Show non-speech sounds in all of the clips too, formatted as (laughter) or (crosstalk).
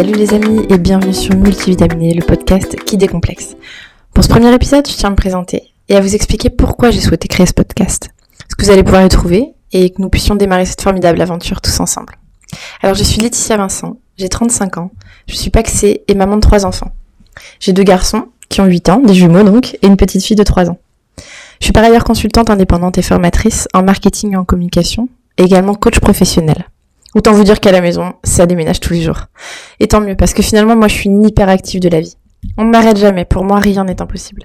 Salut les amis et bienvenue sur Multivitaminé, le podcast qui décomplexe. Pour ce premier épisode, je tiens à me présenter et à vous expliquer pourquoi j'ai souhaité créer ce podcast. Ce que vous allez pouvoir y trouver et que nous puissions démarrer cette formidable aventure tous ensemble. Alors je suis Laetitia Vincent, j'ai 35 ans, je suis paxée et maman de trois enfants. J'ai deux garçons qui ont 8 ans, des jumeaux donc, et une petite fille de 3 ans. Je suis par ailleurs consultante indépendante et formatrice en marketing et en communication, également coach professionnel. Autant vous dire qu'à la maison, ça déménage tous les jours. Et tant mieux, parce que finalement, moi, je suis une hyperactive de la vie. On ne m'arrête jamais, pour moi, rien n'est impossible.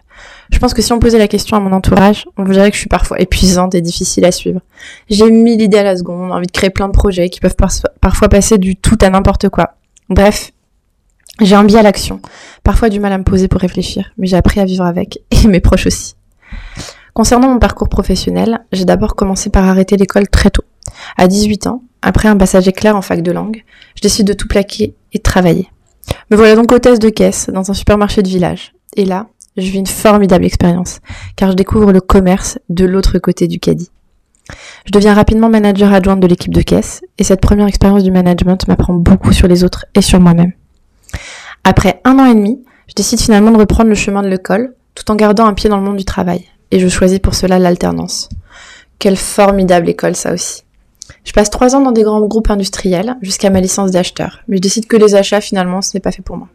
Je pense que si on posait la question à mon entourage, on dirait que je suis parfois épuisante et difficile à suivre. J'ai mille idées à la seconde, envie de créer plein de projets qui peuvent parfois passer du tout à n'importe quoi. Bref, j'ai un biais à l'action, parfois du mal à me poser pour réfléchir, mais j'ai appris à vivre avec, (laughs) et mes proches aussi. Concernant mon parcours professionnel, j'ai d'abord commencé par arrêter l'école très tôt. À 18 ans, après un passage éclair en fac de langue, je décide de tout plaquer et de travailler. Me voilà donc hôtesse de caisse dans un supermarché de village. Et là, je vis une formidable expérience, car je découvre le commerce de l'autre côté du caddie. Je deviens rapidement manager adjointe de l'équipe de caisse, et cette première expérience du management m'apprend beaucoup sur les autres et sur moi-même. Après un an et demi, je décide finalement de reprendre le chemin de l'école, tout en gardant un pied dans le monde du travail. Et je choisis pour cela l'alternance. Quelle formidable école ça aussi. Je passe trois ans dans des grands groupes industriels jusqu'à ma licence d'acheteur, mais je décide que les achats finalement ce n'est pas fait pour moi.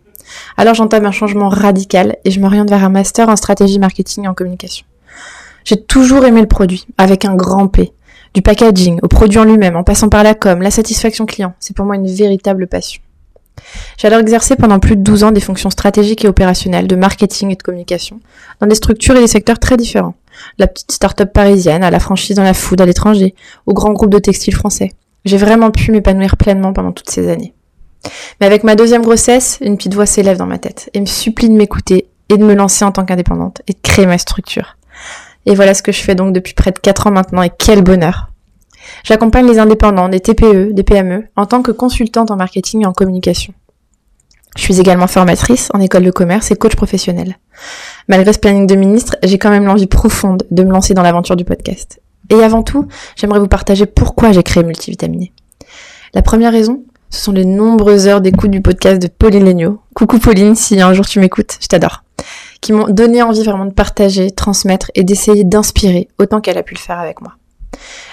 Alors j'entame un changement radical et je m'oriente vers un master en stratégie marketing et en communication. J'ai toujours aimé le produit, avec un grand P. Du packaging au produit en lui-même, en passant par la com, la satisfaction client, c'est pour moi une véritable passion. J'ai alors exercé pendant plus de 12 ans des fonctions stratégiques et opérationnelles de marketing et de communication dans des structures et des secteurs très différents. La petite start-up parisienne, à la franchise dans la food à l'étranger, au grand groupe de textiles français. J'ai vraiment pu m'épanouir pleinement pendant toutes ces années. Mais avec ma deuxième grossesse, une petite voix s'élève dans ma tête et me supplie de m'écouter et de me lancer en tant qu'indépendante et de créer ma structure. Et voilà ce que je fais donc depuis près de 4 ans maintenant et quel bonheur. J'accompagne les indépendants, des TPE, des PME, en tant que consultante en marketing et en communication. Je suis également formatrice en école de commerce et coach professionnel. Malgré ce planning de ministre, j'ai quand même l'envie profonde de me lancer dans l'aventure du podcast. Et avant tout, j'aimerais vous partager pourquoi j'ai créé Multivitaminé. La première raison, ce sont les nombreuses heures d'écoute du podcast de Pauline Legnaud. Coucou Pauline, si un jour tu m'écoutes, je t'adore. Qui m'ont donné envie vraiment de partager, transmettre et d'essayer d'inspirer autant qu'elle a pu le faire avec moi.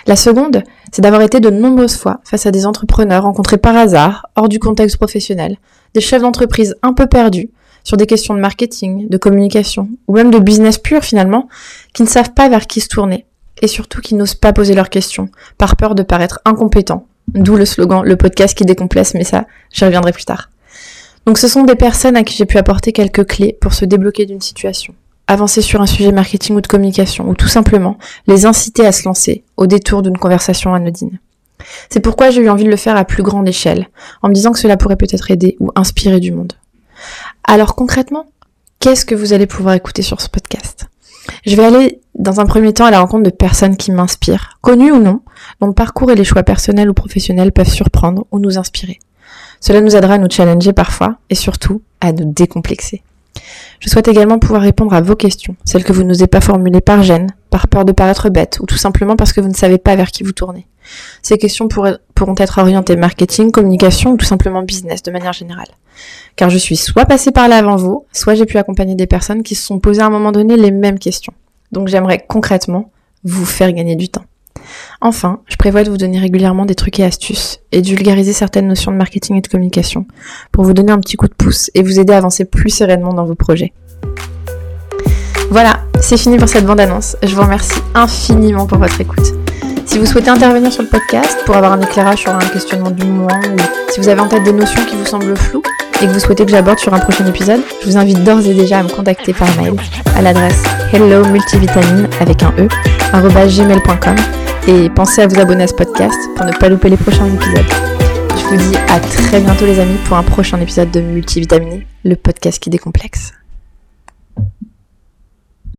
La seconde, c'est d'avoir été de nombreuses fois face à des entrepreneurs rencontrés par hasard, hors du contexte professionnel, des chefs d'entreprise un peu perdus sur des questions de marketing, de communication, ou même de business pur finalement, qui ne savent pas vers qui se tourner, et surtout qui n'osent pas poser leurs questions, par peur de paraître incompétents. D'où le slogan, le podcast qui décomplesse, mais ça, j'y reviendrai plus tard. Donc ce sont des personnes à qui j'ai pu apporter quelques clés pour se débloquer d'une situation, avancer sur un sujet marketing ou de communication, ou tout simplement les inciter à se lancer au détour d'une conversation anodine. C'est pourquoi j'ai eu envie de le faire à plus grande échelle, en me disant que cela pourrait peut-être aider ou inspirer du monde. Alors concrètement, qu'est-ce que vous allez pouvoir écouter sur ce podcast? Je vais aller dans un premier temps à la rencontre de personnes qui m'inspirent, connues ou non, dont le parcours et les choix personnels ou professionnels peuvent surprendre ou nous inspirer. Cela nous aidera à nous challenger parfois et surtout à nous décomplexer. Je souhaite également pouvoir répondre à vos questions, celles que vous n'osez pas formuler par gêne, par peur de paraître bête, ou tout simplement parce que vous ne savez pas vers qui vous tournez. Ces questions pourront être orientées marketing, communication ou tout simplement business de manière générale. Car je suis soit passée par là avant vous, soit j'ai pu accompagner des personnes qui se sont posées à un moment donné les mêmes questions. Donc j'aimerais concrètement vous faire gagner du temps. Enfin, je prévois de vous donner régulièrement des trucs et astuces et de vulgariser certaines notions de marketing et de communication pour vous donner un petit coup de pouce et vous aider à avancer plus sereinement dans vos projets. Voilà, c'est fini pour cette bande-annonce. Je vous remercie infiniment pour votre écoute. Si vous souhaitez intervenir sur le podcast pour avoir un éclairage sur un questionnement du moment ou si vous avez en tête des notions qui vous semblent floues et que vous souhaitez que j'aborde sur un prochain épisode, je vous invite d'ores et déjà à me contacter par mail à l'adresse hello multivitamine avec un e gmail.com et pensez à vous abonner à ce podcast pour ne pas louper les prochains épisodes. Je vous dis à très bientôt les amis pour un prochain épisode de Multivitaminé, le podcast qui décomplexe.